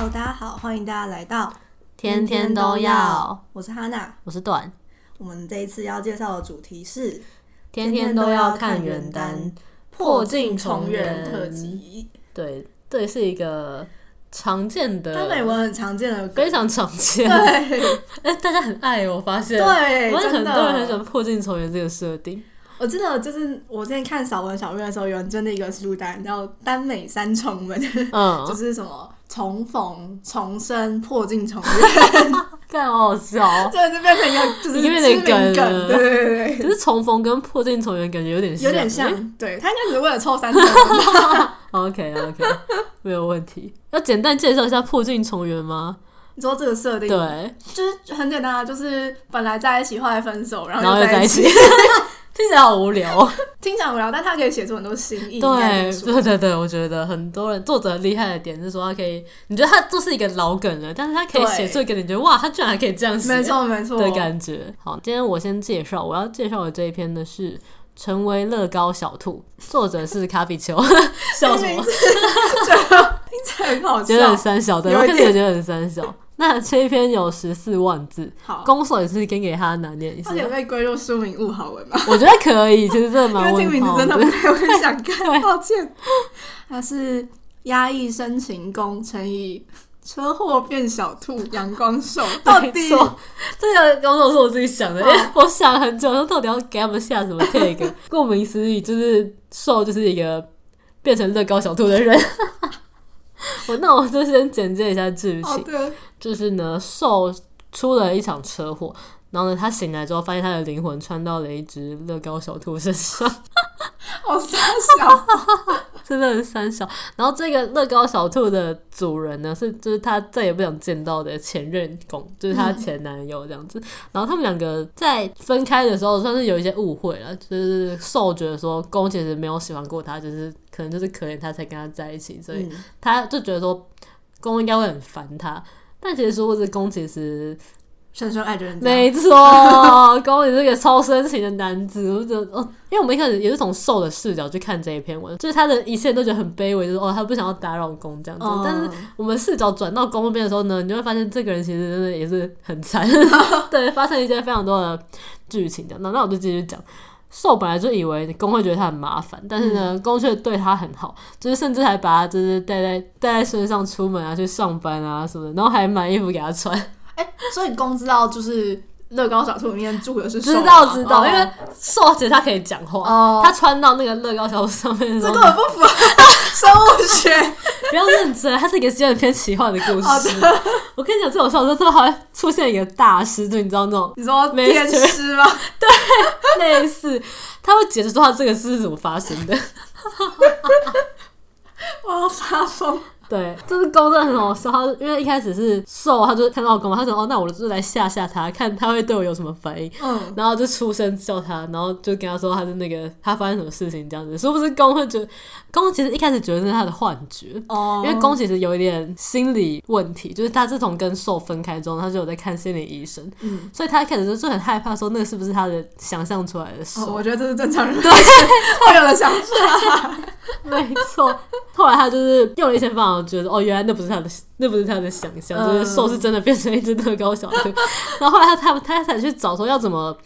Hello，大家好，欢迎大家来到天天都要。我是哈娜，我是段。我们这一次要介绍的主题是天天都要看原单破镜重圆特辑。对，这是一个常见的，耽美文很常见的，非常常见。对，哎，大家很爱，我发现，对，我很多人很喜欢破镜重圆这个设定。我记得就是我之前看扫文小月的时候，有人真的一个书单叫“耽美三重门”，嗯，就是什么重逢、重生、破镜重圆，看好好笑，对，就变成一个就是知名梗，对对对。可是重逢跟破镜重圆感觉有点有点像，对，他应该只是为了凑三重。OK OK，没有问题。要简单介绍一下破镜重圆吗？你说这个设定，对，就是很简单啊，就是本来在一起，后来分手，然后又在一起。听起来好无聊，听起来无聊，但他可以写出很多新意。对，对对对，我觉得很多人作者厉害的点是说，他可以，你觉得他就是一个老梗了，但是他可以写出一个你觉得哇，他居然还可以这样写，没错没错的感觉。好，今天我先介绍，我要介绍的这一篇的是《成为乐高小兔》，作者是卡比丘，笑什么？听起来很好笑，觉得很三小，对，我看也觉得很三小。那这一篇有十四万字，好，攻守也是先给他拿念一下。它有被归入书名物好文吗？我觉得可以，其实真的蛮。因为听名字真的不太会想看，抱歉。他是压抑深情攻乘以车祸变小兔阳光受，到底这个攻受是我自己想的，因为我想很久，说到底要给他们下什么 tag？顾名思义，就是受就是一个变成乐高小兔的人。我那我就先简介一下剧情，就是呢，受出了一场车祸，然后呢，他醒来之后发现他的灵魂穿到了一只乐高小兔身上，好三小，真的是三小。然后这个乐高小兔的主人呢，是就是他再也不想见到的前任公，就是他前男友这样子。嗯、然后他们两个在分开的时候，算是有一些误会了，就是受觉得说公其实没有喜欢过他，就是。可能就是可怜他才跟他在一起，所以他就觉得说公应该会很烦他，但其实说是公其实深深爱着人。没错，攻也是个超深情的男子。我觉得哦，因为我们一开始也是从受的视角去看这一篇文，就是他的一切都觉得很卑微，就是哦，他不想要打扰公这样子。嗯、但是我们视角转到公那边的时候呢，你就会发现这个人其实真的也是很惨，对，发生一些非常多的剧情的。那那我就继续讲。受本来就以为公会觉得他很麻烦，但是呢，公却对他很好，就是甚至还把他就是带在带在身上出门啊，去上班啊什么的，然后还买衣服给他穿。哎、欸，所以公知道就是乐高小兔里面住的是受，知道知道，因为受其实他可以讲话，哦、他穿到那个乐高小兔上面这根本不符合生物学。不要认真，它是一个有点偏奇幻的故事。的我跟你讲，这种小说之后还会出现一个大师，就你知道那种你说天师吗？对，类似，他会解释说他这个事是怎么发生的。我要发疯。对，就是公真的很好笑。他因为一开始是受，他就看到公嘛，他说：“哦，那我就来吓吓他，看他会对我有什么反应。”嗯，然后就出声叫他，然后就跟他说他是那个他发生什么事情这样子。是不是公会觉得公其实一开始觉得是他的幻觉哦，因为公其实有一点心理问题，就是他自从跟受分开之后，他就有在看心理医生，嗯，所以他一开始就就很害怕说那个是不是他的想象出来的事。哦，我觉得这是正常人对会有的想法，没错。后来他就是用了一些方法。觉得哦，原来那不是他的，那不是他的想象，嗯、就是兽是真的变成一只乐高小兔。然后后来他他他才去找说要怎么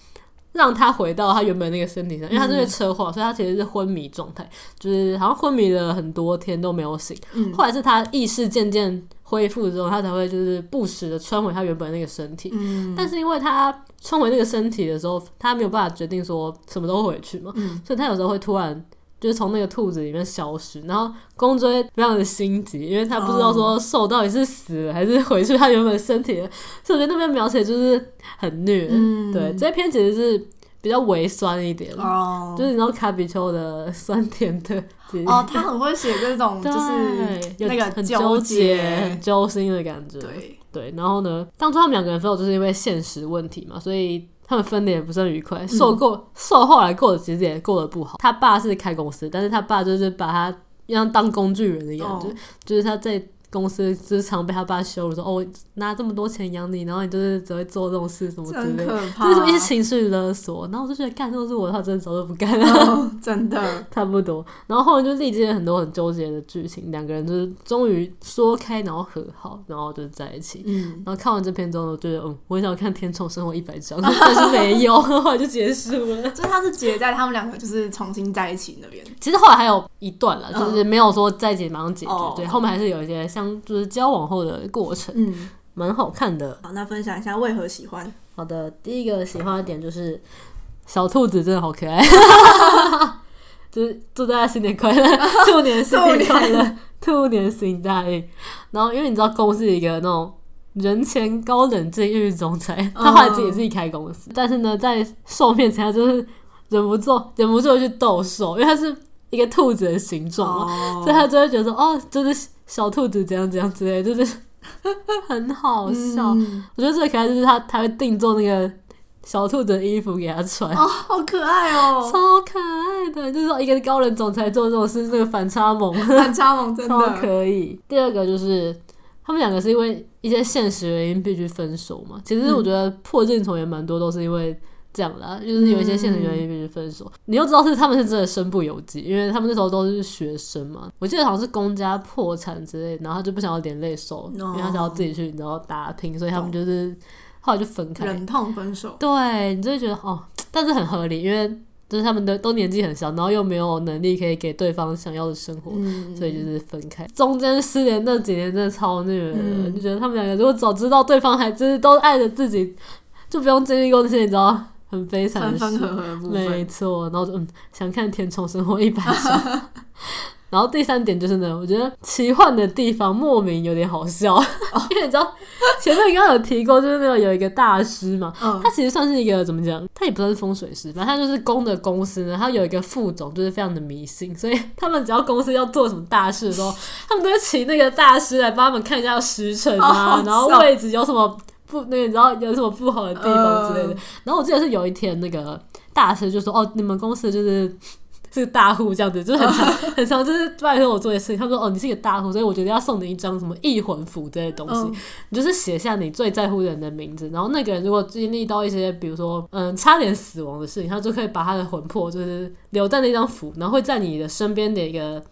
让他回到他原本那个身体上，因为他是因为车祸，所以他其实是昏迷状态，就是好像昏迷了很多天都没有醒。嗯、后来是他意识渐渐恢复之后，他才会就是不时的穿回他原本那个身体。嗯、但是因为他穿回那个身体的时候，他没有办法决定说什么时候回去嘛，嗯、所以他有时候会突然。就是从那个兔子里面消失，然后公追非常的心急，因为他不知道说兽到底是死了还是回去他原本身体了，所以我觉得那边描写就是很虐。嗯、对，这篇其实是比较微酸一点，哦、就是你知道卡比丘的酸甜的哦，他很会写这种 就是那个很纠结、很揪心的感觉。对对，然后呢，当初他们两个人分手就是因为现实问题嘛，所以。他们分的也不是很愉快，受过受后来过的其实也过得不好。他爸是开公司，但是他爸就是把他让当工具人的样子，哦、就是他在公司时常被他爸羞辱说，哦，拿这么多钱养你，然后你就是只会做这种事什么之类的，就是一些情绪勒索。然后我就觉得，干，如果是我的话，真的早就不干了，哦，真的 差不多。然后后来就历经了很多很纠结的剧情，两个人就是终于说开，然后和好，然后就在一起。嗯，然后看完这篇之后，我觉得，嗯，我很想看《天宠生活一百章》，但是没有，后来就结束了。就是他是结在他们两个就是重新在一起那边。其实后来还有一段了，就是没有说在一起马上解决，哦，对，后面还是有一些像就是交往后的过程，嗯，蛮好看的。好，那分享一下为何喜欢？好的，第一个喜欢的点就是小兔子真的好可爱，就是祝大家新年快乐，兔年新年快乐，兔年行大运。然后因为你知道公司一个那种人前高冷静郁总裁，他后来自己自己开公司，嗯，但是呢，在兽面前他就是忍不住忍不住去逗兽，因为他是。一个兔子的形状嘛，oh. 所以他就会觉得说，哦，就是小兔子怎样怎样之类，就是 很好笑。嗯、我觉得最可爱就是他，他会定做那个小兔子的衣服给他穿，哦，好可爱哦，超可爱的。就是说，一个高冷总裁做这种事，那个反差萌，反差萌真的 超可以。第二个就是他们两个是因为一些现实原因必须分手嘛。其实我觉得破镜重圆蛮多都是因为。这样啦，就是有一些现实原因必须分手。嗯、你又知道是他们是真的身不由己，因为他们那时候都是学生嘛。我记得好像是公家破产之类，然后他就不想要连累手，哦、因为他想要自己去然后打拼，所以他们就是后来就分开，忍痛分手。对，你就会觉得哦，但是很合理，因为就是他们的都年纪很小，然后又没有能力可以给对方想要的生活，嗯、所以就是分开。中间失联那几年真的超虐的，嗯、就觉得他们两个如果早知道对方还就是都爱着自己，就不用经历过这些，你知道。很悲惨的事，没错。然后就嗯，想看《天虫生活一百章》。然后第三点就是呢，我觉得奇幻的地方莫名有点好笑，哦、因为你知道前面刚刚有提过，就是那个有一个大师嘛，嗯、他其实算是一个怎么讲，他也不算是风水师，反正他就是公的公司呢，他有一个副总就是非常的迷信，所以他们只要公司要做什么大事的时候，他们都会请那个大师来帮他们看一下时辰啊，哦、然后位置有什么。不，那个你知道有什么不好的地方之类的。Uh, 然后我记得是有一天，那个大师就说：“哦，你们公司就是 是个大户，这样子，就是很常、uh, 很常，就是拜托我做些事情。”他说：“哦，你是一个大户，所以我觉得要送你一张什么异魂符这些东西，uh, 你就是写下你最在乎的人的名字。然后那个人如果经历到一些，比如说嗯差点死亡的事情，他就可以把他的魂魄就是留在那张符，然后会在你的身边的一个。”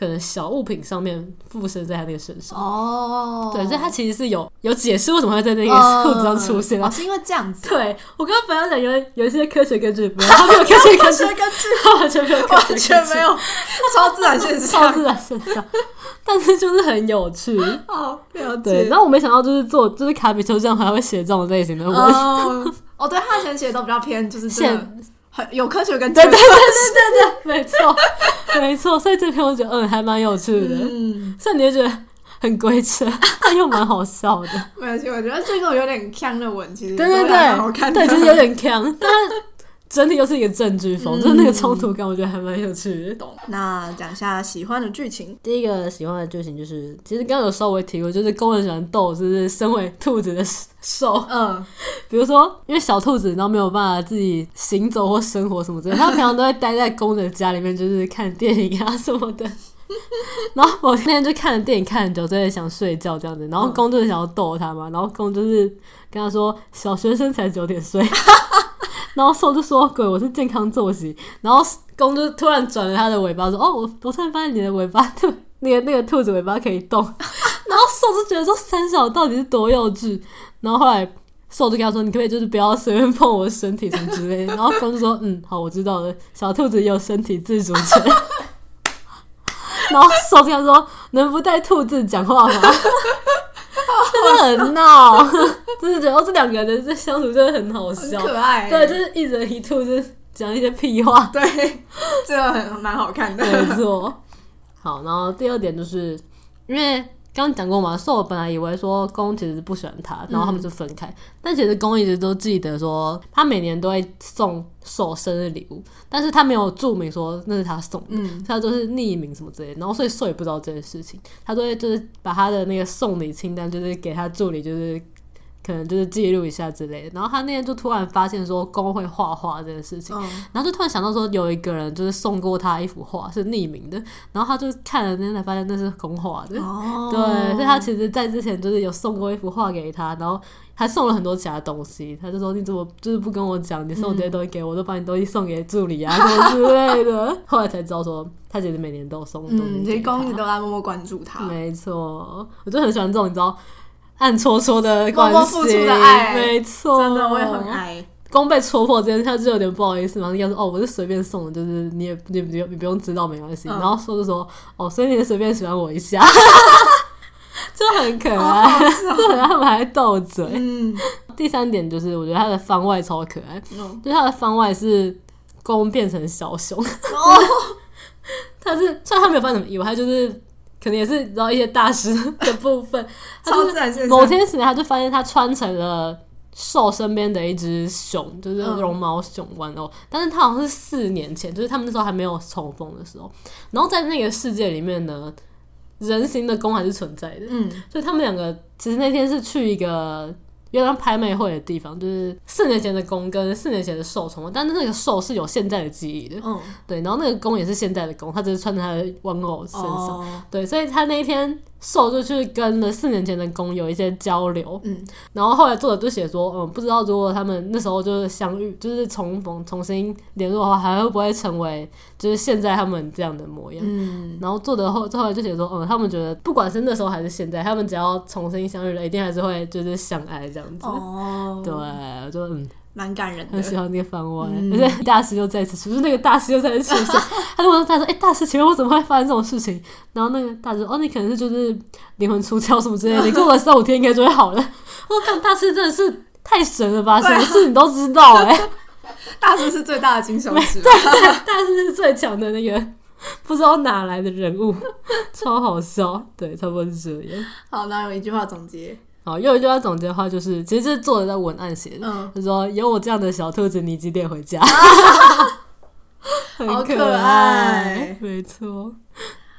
可能小物品上面附身在他那个身上。哦，对，所以他其实是有有解释为什么会在那个裤子上出现，哦，是因为这样子。对，我刚刚本来讲有有一些科学根据，没有，他没有科学根据 完全没有，完全没有，超自然现象，超自然现象，但是就是很有趣。哦，了解。对，然后我没想到就是做就是卡比丘这样还会写这种类型的文，哦，对，他以前写的都比较偏就是现。很有科学根据，对对对对对，没错没错，所以这篇我觉得嗯还蛮有趣的，嗯，所以你就觉得很规则，但又蛮好笑的。没有，我觉得这个有点腔的文，其实对对对，对，就是有点腔，但是。整体又是一个正剧风，嗯、就是那个冲突感，我觉得还蛮有趣的。懂。那讲一下喜欢的剧情。第一个喜欢的剧情就是，其实刚刚有稍微提过，就是工人喜欢逗，就是身为兔子的兽。嗯。比如说，因为小兔子，然后没有办法自己行走或生活什么之类的，他平常都会待在宫的家里面，就是看电影啊什么的。然后我那天就看了电影看很久，真的想睡觉这样子。然后公就是想要逗他嘛，然后公就是跟他说：“小学生才九点睡。”然后兽就说：“鬼，我是健康作息。”然后公就突然转了他的尾巴说：“哦，我我突然发现你的尾巴，兔 那个那个兔子尾巴可以动。”然后兽就觉得说：“三小到底是多幼稚？”然后后来兽就跟他说：“你可不可以就是不要随便碰我的身体什么之类的。”然后公就说：“嗯，好，我知道了。小兔子也有身体自主权。”然后兽就跟他说：“能不带兔子讲话吗？” 真的很闹，真是觉得哦，这两个人的相处真的很好笑，可爱。对，就是一人一兔，就是讲一些屁话。对，这个很蛮好看的，没错。好，然后第二点就是因为。刚刚讲过嘛，受本来以为说公其实不喜欢他，然后他们就分开。嗯、但其实公一直都记得说，他每年都会送受生日礼物，但是他没有注明说那是他送的，嗯、他就是匿名什么之类的。然后所以受也不知道这件事情，他都会就是把他的那个送礼清单就是给他助理，就是。可可能就是记录一下之类的。然后他那天就突然发现说公会画画这件事情，嗯、然后就突然想到说有一个人就是送过他一幅画是匿名的，然后他就看了那天才发现那是公画的，哦、对，所以他其实在之前就是有送过一幅画给他，然后。还送了很多其他东西，他就说，你怎么就是不跟我讲？你送这些东西给我，嗯、我都把你东西送给助理啊，什么之类的。后来才知道说，他其实每年都送东西。嗯，其实公司都在默默关注他。没错，我就很喜欢这种你知道暗戳戳的关系，默默付出的爱。没错，真的我也很爱。公被戳破这件事，他就有点不好意思嘛，应该说哦，我是随便送的，就是你也你不用你不用知道没关系。嗯、然后说就说哦，所以你随便喜欢我一下。就很可爱，对，他们还斗嘴。嗯，第三点就是，我觉得他的番外超可爱，嗯、就他的番外是公变成小熊。哦，他是虽然他没有发生什么意外，他就是可能也是知道一些大师的部分。他就是某天醒来，他就发现他穿成了兽身边的一只熊，就是绒毛熊玩偶。嗯、但是他好像是四年前，就是他们那时候还没有重逢的时候。然后在那个世界里面呢。人形的弓还是存在的，嗯，所以他们两个其实那天是去一个原来拍卖会的地方，就是四年前的弓跟四年前的兽重，但是那个兽是有现在的记忆的，嗯，对，然后那个弓也是现在的弓，他只是穿在他的玩偶身上，哦、对，所以他那一天。兽就去跟了四年前的工有一些交流，嗯，然后后来作者就写说，嗯，不知道如果他们那时候就是相遇，就是重逢、重新联络的话，还会不会成为就是现在他们这样的模样？嗯，然后作者后后来就写说，嗯，他们觉得不管是那时候还是现在，他们只要重新相遇了，一定还是会就是相爱这样子。哦，对，就嗯。蛮感人的，很喜欢那个番外，而且、嗯、大师又再次出现，那个大师又再次出现，他就问他说：“哎、欸，大师，请问我怎么会发生这种事情？”然后那个大师说：“哦，你可能是就是灵魂出窍什么之类的，你过了三五天应该就会好了。”我看大师真的是太神了吧，什么事你都知道哎、欸，大师是最大的金手指，对，大师是最强的那个不知道哪来的人物，超好笑，对，差不多是这样。好，那有一句话总结。好，又一句话总结的话就是，其实这是作者在文案写的。嗯，他说：“有我这样的小兔子，你几点回家？” 很可爱，好可爱，没错。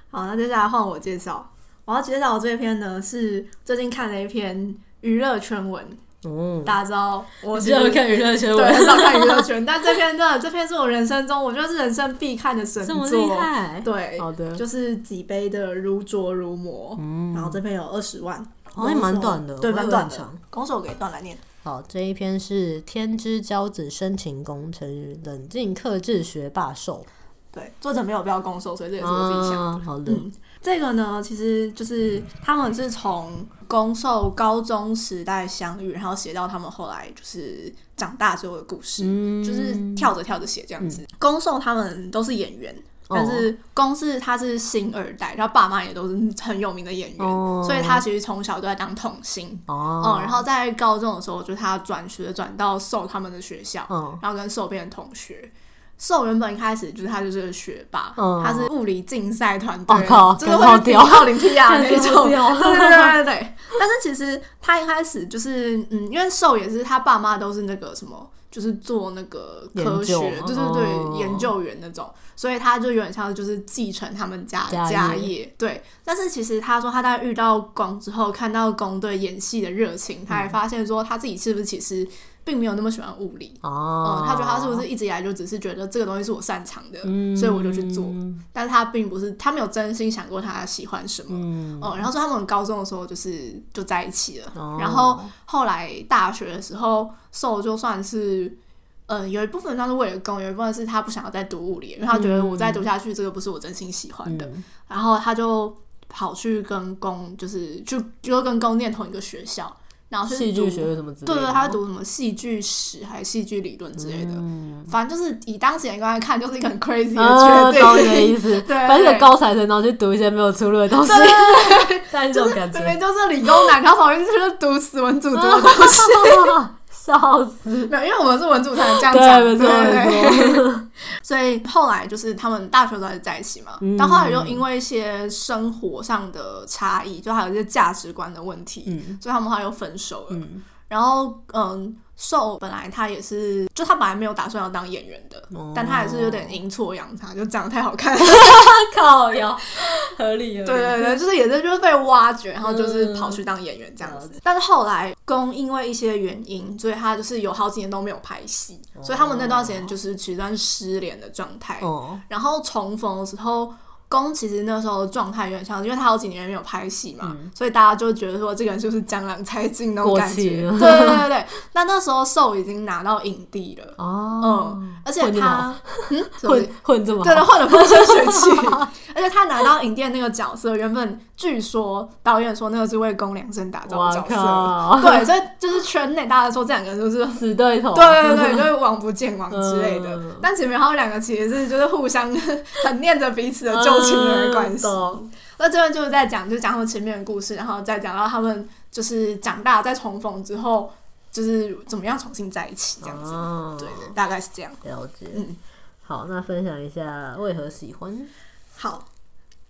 好，那接下来换我介绍。我要介绍的这篇呢，是最近看了一篇娱乐圈文。嗯，大家知道我只有看娱乐圈文，对，很少看娱乐圈。但这篇真的，这篇是我人生中我觉得是人生必看的神作。这么厉害？对，好的，就是几杯的如琢如磨。嗯，然后这篇有二十万。好像蛮短的，对，蛮短的。攻受给段来念。好，这一篇是天之骄子深情攻，成于冷静克制学霸受。对，作者没有标攻受，所以这也是我自己想的。啊、好的、嗯，这个呢，其实就是他们是从攻受高中时代相遇，然后写到他们后来就是长大之后的故事，嗯、就是跳着跳着写这样子。攻受、嗯、他们都是演员。但是攻是他是星二代，然后爸妈也都是很有名的演员，哦、所以他其实从小都在当童星。哦、嗯，然后在高中的时候，就他转学转到受他们的学校，嗯、然后跟受变成同学。受原本一开始就是他就是个学霸，嗯、他是物理竞赛团队，哦、就是会比奥林匹亚那 种。对对对对对。但是其实他一开始就是嗯，因为受也是他爸妈都是那个什么。就是做那个科学，对对对，哦、研究员那种，所以他就有点像就是继承他们家家业，家业对。但是其实他说他在遇到宫之后，看到宫对演戏的热情，他还发现说他自己是不是其实并没有那么喜欢物理。哦、嗯，他觉得他是不是一直以来就只是觉得这个东西是我擅长的，嗯、所以我就去做。但是他并不是，他没有真心想过他喜欢什么，嗯，嗯，然后说他们高中的时候就是就在一起了，哦、然后后来大学的时候。受就算是，嗯，有一部分他是为了攻，有一部分是他不想要再读物理，因为他觉得我再读下去，这个不是我真心喜欢的。嗯、然后他就跑去跟工，就是就就跟工念同一个学校，然后是戏剧学什么之类的。对对，他读什么戏剧史还是戏剧理论之类的。嗯、反正就是以当时眼光来看，就是一个很 crazy 的决定。高的、嗯、意思，对，反正高材生，然后去读一些没有出路的东西。但 是这种感觉，明明就是理工男，他跑去就是读死文组读的东西。笑死！没有，因为我们是文组才能这样讲，对对。所以后来就是他们大学都还是在一起嘛，嗯、但后来又因为一些生活上的差异，就还有一些价值观的问题，嗯、所以他们后来又分手了。嗯、然后，嗯，受本来他也是，就他本来没有打算要当演员的，哦、但他也是有点阴错阳差，就长得太好看了，靠腰，合理了。对对对，就是也是就是被挖掘，然后就是跑去当演员这样子。嗯、但是后来公因为一些原因，所以他就是有好几年都没有拍戏，哦、所以他们那段时间就是其实一段失联的状态。哦，然后重逢的时候。宫其实那时候状态有点像，因为他好几年没有拍戏嘛，嗯、所以大家就觉得说这个人就是江郎才尽那种感觉。对对对对，那那时候受已经拿到影帝了哦，嗯，而且他嗯 混混这么对对混的风生水起，而且他拿到影帝那个角色，原本据说导演说那个是为公良正打造的角色，对，所以就是圈内大家说这两个人就是死对头，对对对，就是王不见 王之类的。嗯、但前面他们两个其实是就是互相 很念着彼此的旧。情人关系，嗯、那这边就是在讲，就讲他们前面的故事，然后再讲到他们就是长大再重逢之后，就是怎么样重新在一起这样子。对，大概是这样。了解。嗯，好，那分享一下为何喜欢。好，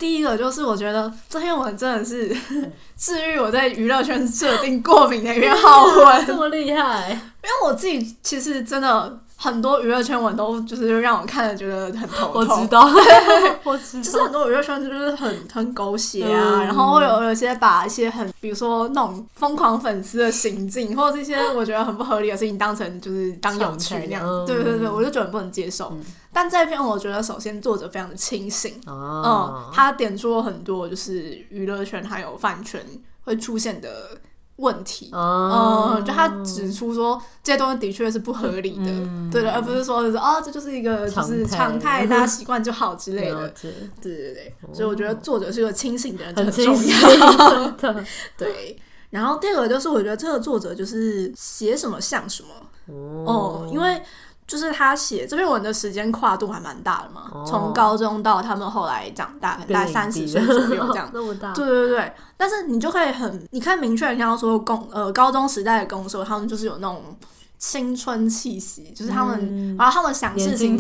第一个就是我觉得这篇文真的是 治愈我在娱乐圈设定过敏的一篇好 文，这么厉害。因为我自己其实真的。很多娱乐圈文都就是让我看了觉得很头痛。我知道，我知道，就是很多娱乐圈就是很 很狗血啊，嗯、然后会有有些把一些很，比如说那种疯狂粉丝的行径，或者是一些我觉得很不合理的事情当成就是当有趣那样。对对对，我就觉得不能接受。嗯、但这篇我觉得首先作者非常的清醒，哦、嗯，他点出了很多就是娱乐圈还有饭圈会出现的。问题，嗯，嗯，就他指出说这些东西的确是不合理的，嗯、对的，而不是说就是哦，这就是一个就是常态，大家习惯就好之类的，对对对，所以我觉得作者是个清醒的人很重要，对。然后第二个就是我觉得这个作者就是写什么像什么，哦、嗯，因为。就是他写这篇文的时间跨度还蛮大的嘛，从、哦、高中到他们后来长大，可能大概三十岁左右这样。那么大。对对对，但是你就可以很，你看明确看到说宫呃高中时代的宫寿，他们就是有那种青春气息，就是他们，嗯、然后他们想事情，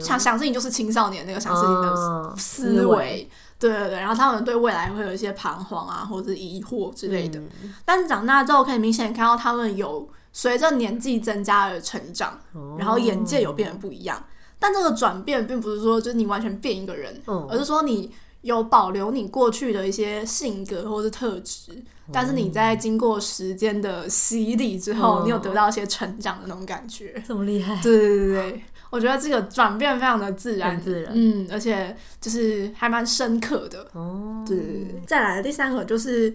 想想事情就是青少年那个想事情的思维，哦、对对对，然后他们对未来会有一些彷徨啊，或者是疑惑之类的。嗯、但是长大之后可以明显看到他们有。随着年纪增加而成长，然后眼界有变得不一样。但这个转变并不是说就是你完全变一个人，而是说你有保留你过去的一些性格或是特质，但是你在经过时间的洗礼之后，你有得到一些成长的那种感觉。这么厉害？对对对对，我觉得这个转变非常的自然，自然，嗯，而且就是还蛮深刻的。哦，对，再来的第三个就是。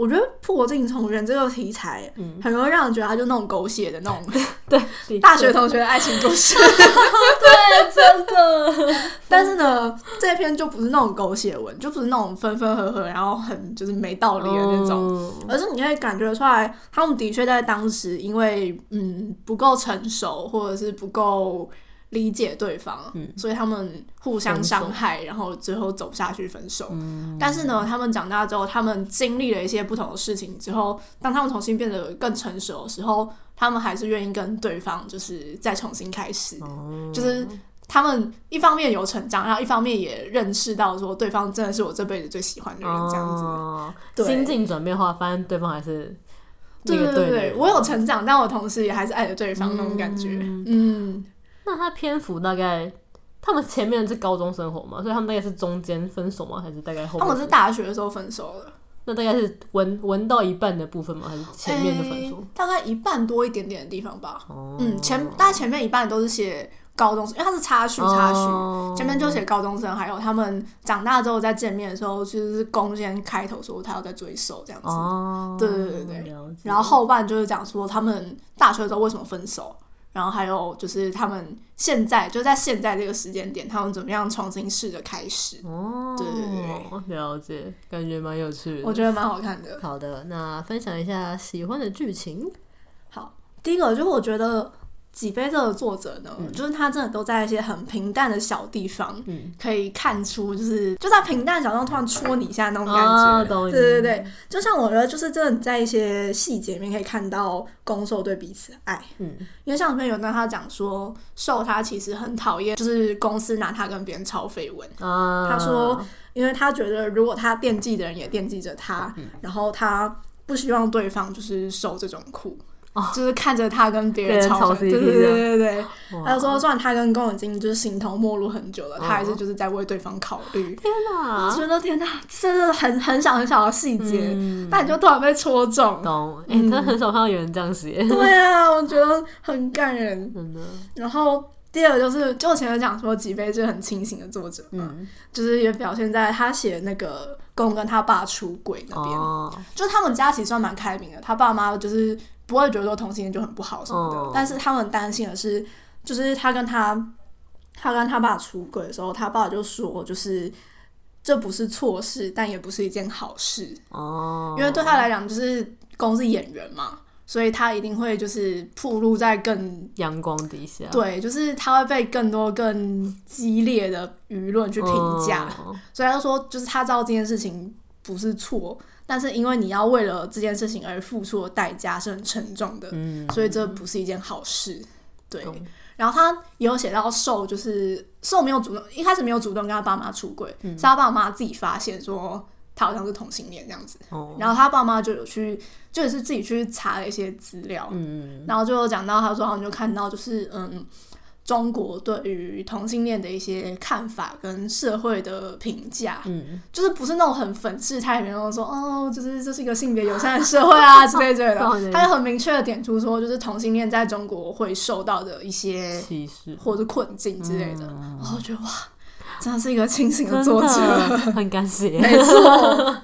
我觉得破镜重圆这个题材，很容易让人觉得他就那种狗血的那种，对，大学同学的爱情故事，对，真的。但是呢，这篇就不是那种狗血文，就不是那种分分合合，然后很就是没道理的那种，而是你可以感觉出来，他们的确在当时因为嗯不够成熟，或者是不够。理解对方，嗯、所以他们互相伤害，然后最后走不下去分手。嗯、但是呢，他们长大之后，他们经历了一些不同的事情之后，当他们重新变得更成熟的时候，他们还是愿意跟对方就是再重新开始。哦、就是他们一方面有成长，然后一方面也认识到说对方真的是我这辈子最喜欢的人，这样子。心境转变的话，发现对方还是对对对对，我有成长，但我同时也还是爱着对方那种感觉。嗯。嗯那他篇幅大概，他们前面是高中生活嘛，所以他们大概是中间分手吗？还是大概后面？他们是大学的时候分手的。那大概是文文到一半的部分吗？还是前面的分手？欸、大概一半多一点点的地方吧。哦、嗯，前大概前面一半都是写高中生，因为他是插叙插叙，哦、前面就写高中生，还有他们长大之后再见面的时候，其实是攻先开头说他要再追手这样子。哦，对对对对。然后后半就是讲说他们大学的时候为什么分手。然后还有就是他们现在就在现在这个时间点，他们怎么样重新试着开始？哦，对对对，了解，感觉蛮有趣的，我觉得蛮好看的。好的，那分享一下喜欢的剧情。好，第一个就是我觉得。几杯这个作者呢，嗯、就是他真的都在一些很平淡的小地方，嗯、可以看出就是就在平淡小地方突然戳你一下那种感觉。哦、对对对，就像我觉得就是真的在一些细节里面可以看到攻受对彼此的爱。嗯，因为像里面有跟他讲说，受他其实很讨厌，就是公司拿他跟别人抄绯闻。啊、他说，因为他觉得如果他惦记的人也惦记着他，嗯、然后他不希望对方就是受这种苦。哦、就是看着他跟别人吵，对对对对对。他就说，虽然他跟宫已经就是形同陌路很久了，他还是就是在为对方考虑。天哪！我觉得天哪，这是很很小很小的细节，嗯、但你就突然被戳中。懂？哎、欸，真的很少看到有人这样写。对啊，我觉得很感人。真的。然后第二个就是，就我前面讲说，吉飞是很清醒的作者嘛，嗯、就是也表现在他写那个宫跟他爸出轨那边，哦、就他们家其实算蛮开明的，他爸妈就是。不会觉得说同性恋就很不好什么的，oh. 但是他们担心的是，就是他跟他他跟他爸出轨的时候，他爸就说，就是这不是错事，但也不是一件好事哦，oh. 因为对他来讲，就是公是演员嘛，所以他一定会就是暴露在更阳光底下，对，就是他会被更多更激烈的舆论去评价，oh. 所以他就说，就是他知道这件事情不是错。但是因为你要为了这件事情而付出的代价是很沉重的，嗯，所以这不是一件好事，对。嗯、然后他也有写到受，就是受没有主动，一开始没有主动跟他爸妈出轨，嗯、是他爸妈自己发现说他好像是同性恋这样子，哦、然后他爸妈就有去，就也是自己去查了一些资料，嗯，然后就讲到他说好像就看到就是嗯。中国对于同性恋的一些看法跟社会的评价，嗯，就是不是那种很粉饰太平，然后说哦，就是这是一个性别友善的社会啊之类之类的，他就很明确的点出说，就是同性恋在中国会受到的一些歧视。或者困境之类的。然后我觉得哇，真的是一个清醒的作者，很感谢，没错。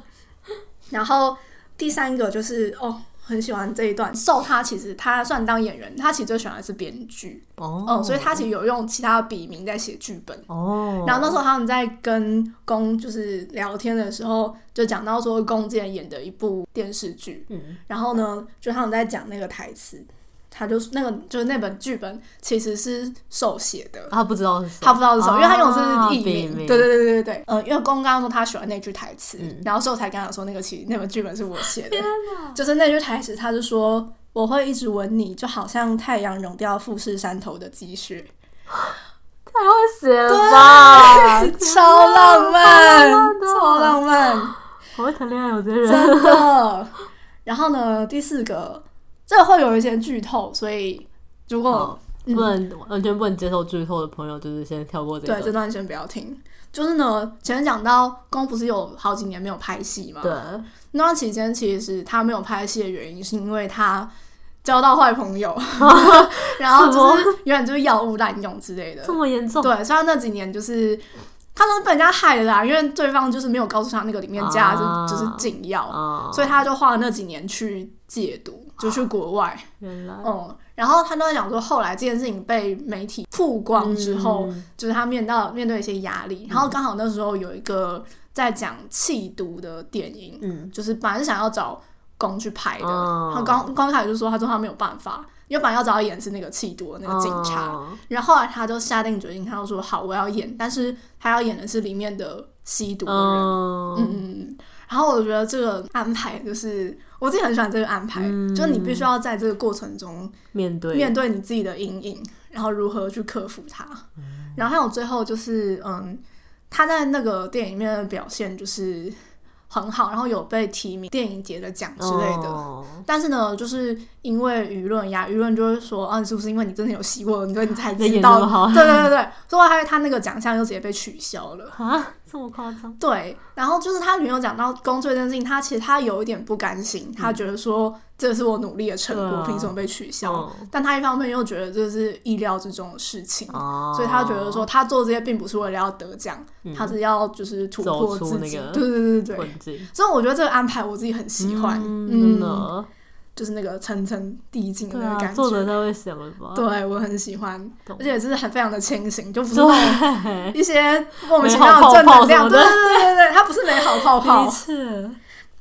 然后第三个就是哦。很喜欢这一段。受他其实他算当演员，他其实最喜欢的是编剧哦，嗯，所以他其实有用其他的笔名在写剧本哦。然后那时候他们在跟宫就是聊天的时候，就讲到说宫之前演的一部电视剧，嗯，然后呢，就他们在讲那个台词。他就是那个，就是那本剧本其实是手写的。他不知道是谁，他不知道是谁，因为他用的是艺名。对对对对对，嗯，因为公刚刚说他喜欢那句台词，然后所以我才刚刚说那个其实那本剧本是我写的。就是那句台词，他就说我会一直吻你，就好像太阳融掉富士山头的积雪。太会写了吧！超浪漫，超浪漫。好会谈恋爱，有些人真的。然后呢，第四个。这会有一些剧透，所以如果不能完全不能接受剧透的朋友，就是先跳过这段。对，这段先不要听。就是呢，前面讲到宫不是有好几年没有拍戏嘛？对。那段期间，其实他没有拍戏的原因，是因为他交到坏朋友，然后就是原来就是药物滥用之类的，这么严重？对，虽然那几年就是。他说被人家害了啦，因为对方就是没有告诉他那个里面加的就是禁药，啊、所以他就花了那几年去戒毒，就去国外。原来，嗯，然后他都在讲说，后来这件事情被媒体曝光之后，嗯、就是他面到面对一些压力，嗯、然后刚好那时候有一个在讲弃毒的电影，嗯，就是本来是想要找工去拍的，啊、他刚刚开始就说，他说他没有办法。因为本来要找他演是那个气毒的那个警察，oh. 然后后来他就下定决心，他就说好，我要演，但是他要演的是里面的吸毒的人，oh. 嗯，然后我觉得这个安排就是我自己很喜欢这个安排，嗯、就是你必须要在这个过程中面对面对你自己的阴影，然后如何去克服它，嗯、然后还有最后就是嗯，他在那个电影里面的表现就是。很好，然后有被提名电影节的奖之类的。Oh. 但是呢，就是因为舆论呀，舆论就会说，啊，是不是因为你真的有吸过，你你才知道？对对对对，所以他他那个奖项就直接被取消了啊。这么夸张？对，然后就是他女友讲到工作这件事情，他其实他有一点不甘心，他觉得说这是我努力的成果，凭什么被取消？但他一方面又觉得这是意料之中的事情，所以他觉得说他做这些并不是为了要得奖，他是要就是突破自己。对对对对对，所以我觉得这个安排我自己很喜欢，嗯。就是那个层层递进的那个感觉，作者他会想的吧？对，我很喜欢，而且就是很非常的清醒，就不是一些莫名其妙的正能量。对对对对对，它不是美好泡泡。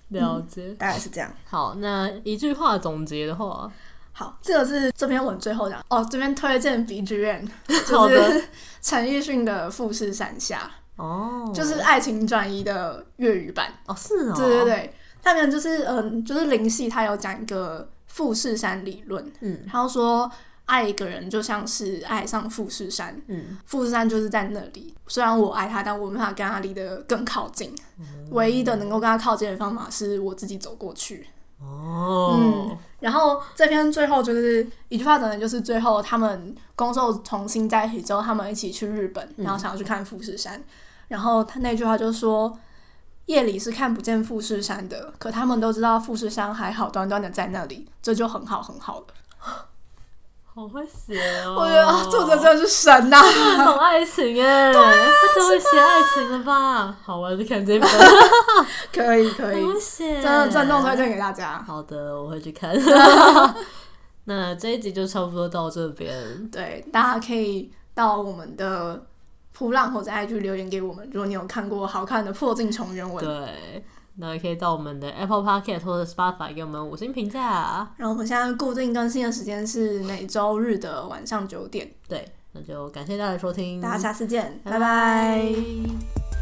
了解，大概是这样。好，那一句话总结的话，好，这个是这篇文最后讲哦，这边推荐 B G M，就是陈奕迅的《富士山下》哦，就是爱情转移的粤语版。哦，是哦，对对对。下面就是嗯，就是林夕他有讲一个富士山理论，嗯，他说爱一个人就像是爱上富士山，嗯，富士山就是在那里，虽然我爱他，但我没办法跟他离得更靠近，嗯、唯一的能够跟他靠近的方法是我自己走过去，哦，嗯，然后这篇最后就是一句话，等的就是最后他们攻受重新在一起之后，他们一起去日本，然后想要去看富士山，嗯、然后他那句话就说。夜里是看不见富士山的，可他们都知道富士山还好端端的在那里，这就很好很好了。好会写哦！我觉得作者真的是神呐、啊，懂爱情哎，对，他真会写爱情的吧？好，我要去看这本，可以可以，真的郑重推荐给大家。好的，我会去看。那这一集就差不多到这边，对，大家可以到我们的。普浪或者 IG 留言给我们，如果你有看过好看的破镜重圆文，对，那也可以到我们的 Apple Podcast 或者 Spotify 给我们五星评价。然后我们现在固定更新的时间是每周日的晚上九点。对，那就感谢大家的收听，大家下次见，拜拜。拜拜。